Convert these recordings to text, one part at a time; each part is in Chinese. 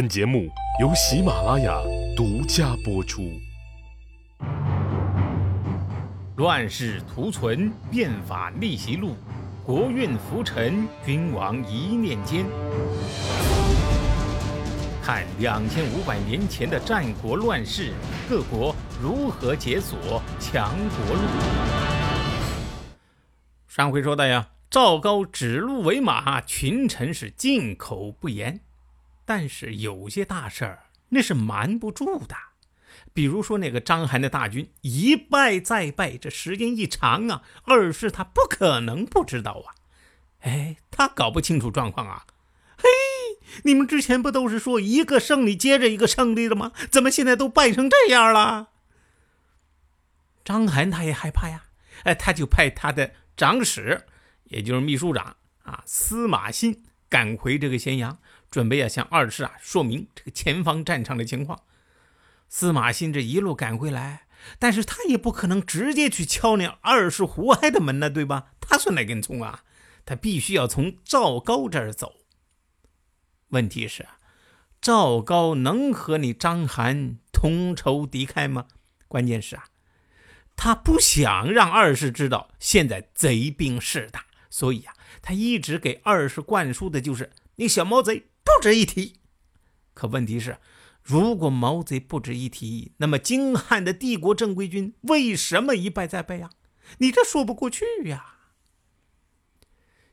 本节目由喜马拉雅独家播出。乱世图存，变法逆袭录，国运浮沉，君王一念间。看两千五百年前的战国乱世，各国如何解锁强国路。上回说的呀，赵高指鹿为马，群臣是进口不言。但是有些大事儿那是瞒不住的，比如说那个章邯的大军一败再败，这时间一长啊，二世他不可能不知道啊。哎，他搞不清楚状况啊。嘿，你们之前不都是说一个胜利接着一个胜利的吗？怎么现在都败成这样了？章邯他也害怕呀，哎，他就派他的长史，也就是秘书长啊，司马欣赶回这个咸阳。准备啊，向二世啊说明这个前方战场的情况。司马欣这一路赶回来，但是他也不可能直接去敲那二世胡亥的门呢，对吧？他算哪根葱啊？他必须要从赵高这儿走。问题是，赵高能和你章邯同仇敌忾吗？关键是啊，他不想让二世知道现在贼兵势大，所以啊，他一直给二世灌输的就是你小毛贼。不值一提，可问题是，如果毛贼不值一提，那么京汉的帝国正规军为什么一败再败呀？你这说不过去呀！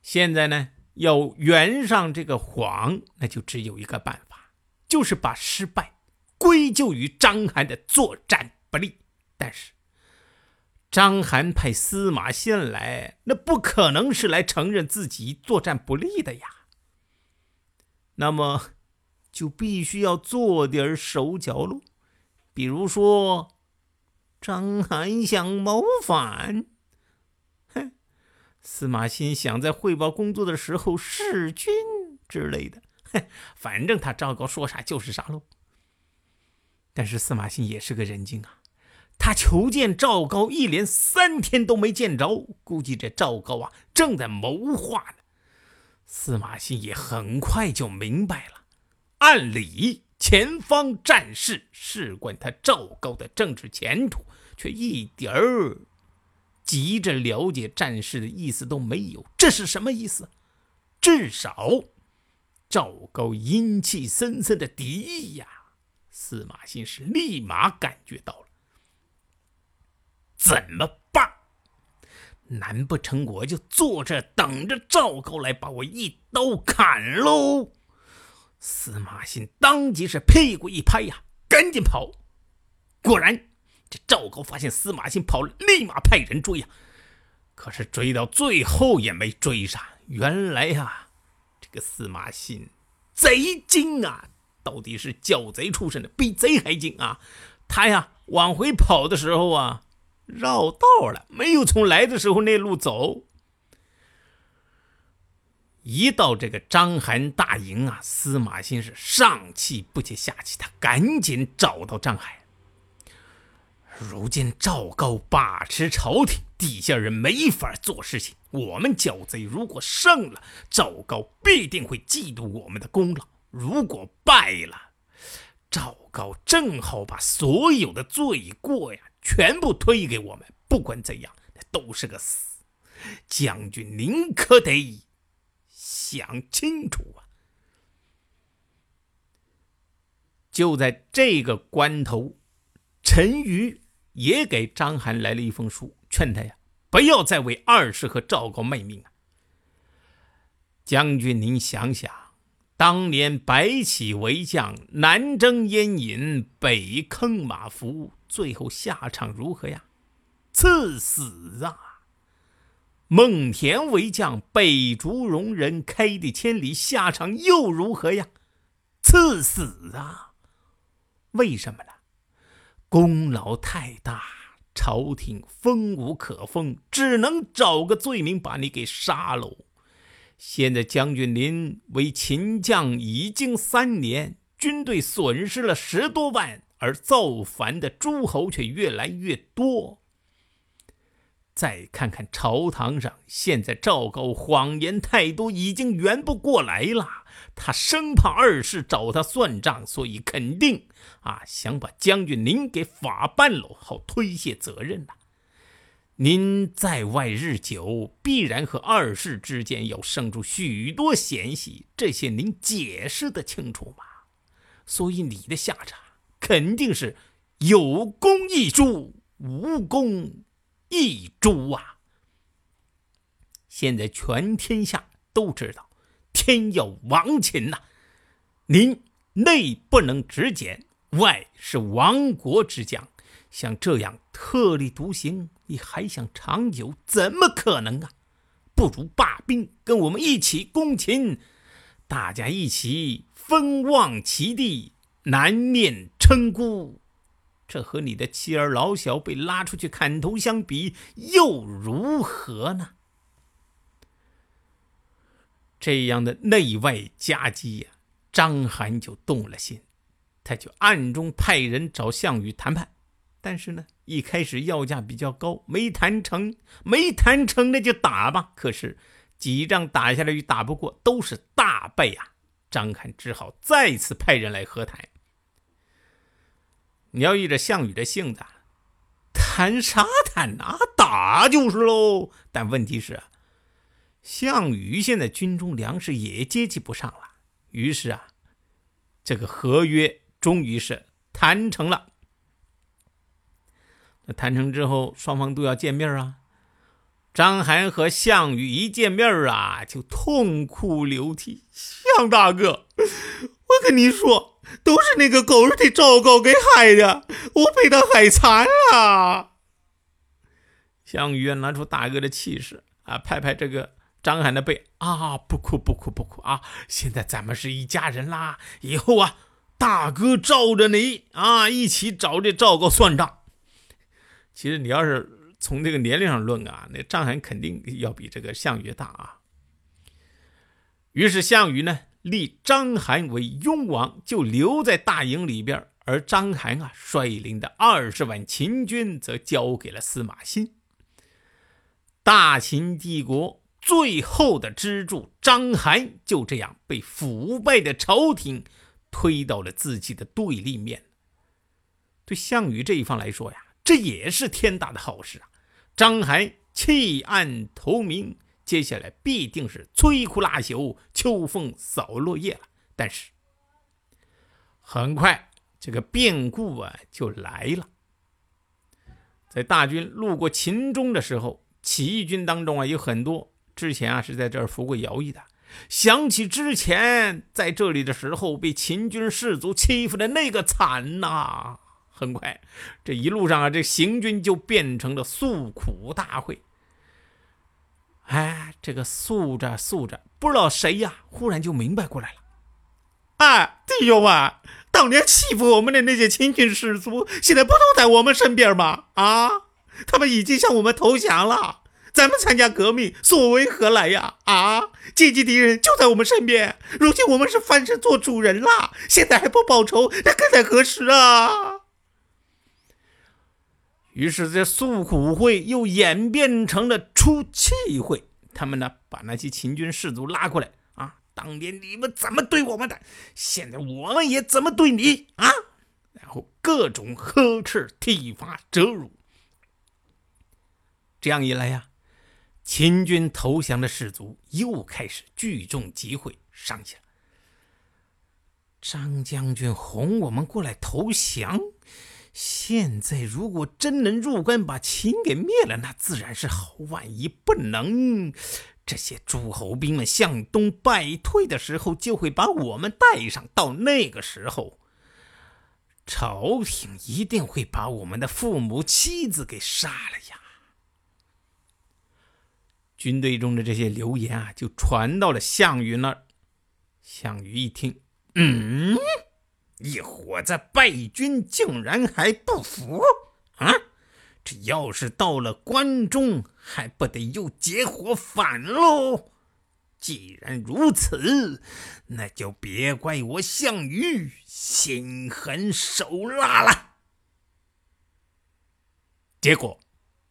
现在呢，要圆上这个谎，那就只有一个办法，就是把失败归咎于章邯的作战不利。但是，章邯派司马迁来，那不可能是来承认自己作战不利的呀。那么，就必须要做点手脚喽。比如说，章邯想谋反，哼，司马欣想在汇报工作的时候弑君之类的，哼，反正他赵高说啥就是啥喽。但是司马欣也是个人精啊，他求见赵高一连三天都没见着，估计这赵高啊正在谋划呢。司马欣也很快就明白了，按理前方战事事关他赵高的政治前途，却一点儿急着了解战事的意思都没有。这是什么意思？至少赵高阴气森森的敌意呀！司马欣是立马感觉到了，怎么？难不成我就坐这等着赵高来把我一刀砍喽？司马欣当即是屁股一拍呀，赶紧跑。果然，这赵高发现司马欣跑了，立马派人追呀。可是追到最后也没追上。原来呀，这个司马欣贼精啊，到底是叫贼出身的，比贼还精啊。他呀往回跑的时候啊。绕道了，没有从来的时候那路走。一到这个章邯大营啊，司马欣是上气不接下气，他赶紧找到章邯。如今赵高把持朝廷，底下人没法做事情。我们剿贼如果胜了，赵高必定会嫉妒我们的功劳；如果败了，赵高正好把所有的罪过呀。全部推给我们，不管怎样，那都是个死。将军，您可得想清楚啊！就在这个关头，陈馀也给章邯来了一封书，劝他呀，不要再为二世和赵高卖命啊！将军，您想想，当年白起为将，南征燕引，北坑马服。最后下场如何呀？赐死啊！孟田为将，北逐戎人，开地千里，下场又如何呀？赐死啊！为什么呢？功劳太大，朝廷封无可封，只能找个罪名把你给杀喽。现在将军您为秦将已经三年，军队损失了十多万。而造反的诸侯却越来越多，再看看朝堂上，现在赵高谎言太多，已经圆不过来了。他生怕二世找他算账，所以肯定啊，想把将军您给法办了，好推卸责任呐。您在外日久，必然和二世之间要生出许多嫌隙，这些您解释的清楚吗？所以你的下场肯定是有功一诛，无功一诛啊！现在全天下都知道。天要亡秦呐！您内不能直谏，外是亡国之将，像这样特立独行，你还想长久？怎么可能啊？不如罢兵，跟我们一起攻秦，大家一起分望其地，南面称孤。这和你的妻儿老小被拉出去砍头相比，又如何呢？这样的内外夹击呀，章邯就动了心，他就暗中派人找项羽谈判，但是呢，一开始要价比较高，没谈成，没谈成那就打吧。可是几仗打下来又打不过，都是大败啊！张邯只好再次派人来和谈。你要依着项羽的性子，谈啥谈啊？打就是喽。但问题是。项羽现在军中粮食也接济不上了，于是啊，这个合约终于是谈成了。谈成之后，双方都要见面啊。张邯和项羽一见面啊，就痛哭流涕：“项大哥，我跟你说，都是那个狗日的赵高给害的，我被他害惨了。”项羽啊拿出大哥的气势啊，拍拍这个。张邯的背啊，不哭不哭不哭啊！现在咱们是一家人啦，以后啊，大哥罩着你啊，一起找这赵高算账。其实你要是从这个年龄上论啊，那张邯肯定要比这个项羽大啊。于是项羽呢，立章邯为雍王，就留在大营里边，而章邯啊，率领的二十万秦军则交给了司马欣。大秦帝国。最后的支柱章邯就这样被腐败的朝廷推到了自己的对立面。对项羽这一方来说呀，这也是天大的好事啊！章邯弃暗投明，接下来必定是摧枯拉朽、秋风扫落叶了。但是很快，这个变故啊就来了。在大军路过秦中的时候，起义军当中啊有很多。之前啊是在这儿服过徭役的，想起之前在这里的时候被秦军士卒欺负的那个惨呐！很快，这一路上啊，这行军就变成了诉苦大会。哎，这个诉着诉着，不知道谁呀，忽然就明白过来了。哎，弟兄们，当年欺负我们的那些秦军士卒，现在不都在我们身边吗？啊，他们已经向我们投降了。咱们参加革命，所为何来呀？啊，阶级敌人就在我们身边。如今我们是翻身做主人了，现在还不报仇，那更待何时啊？于是这诉苦会又演变成了出气会。他们呢，把那些秦军士卒拉过来啊，当年你们怎么对我们的，现在我们也怎么对你啊？然后各种呵斥、体罚、折辱。这样一来呀。秦军投降的士卒又开始聚众集会，上下。张将军哄我们过来投降，现在如果真能入关把秦给灭了，那自然是好。万一不能，这些诸侯兵们向东败退的时候，就会把我们带上。到那个时候，朝廷一定会把我们的父母妻子给杀了呀。军队中的这些流言啊，就传到了项羽那儿。项羽一听，嗯，一伙子败军竟然还不服啊！这要是到了关中，还不得又结伙反喽？既然如此，那就别怪我项羽心狠手辣了。结果，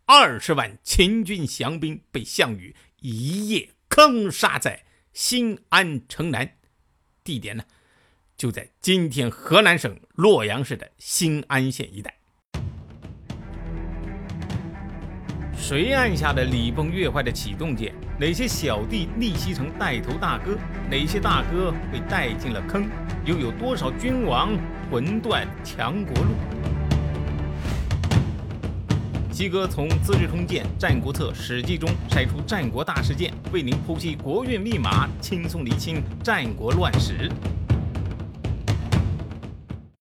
二十万秦军降兵被项羽一夜坑杀在新安城南，地点呢就在今天河南省洛阳市的新安县一带。谁按下了礼崩乐坏的启动键？哪些小弟逆袭成带头大哥？哪些大哥被带进了坑？又有多少君王魂断强国路？西哥从《资治通鉴》《战国策》《史记》中筛出战国大事件，为您剖析国运密码，轻松理清战国乱史。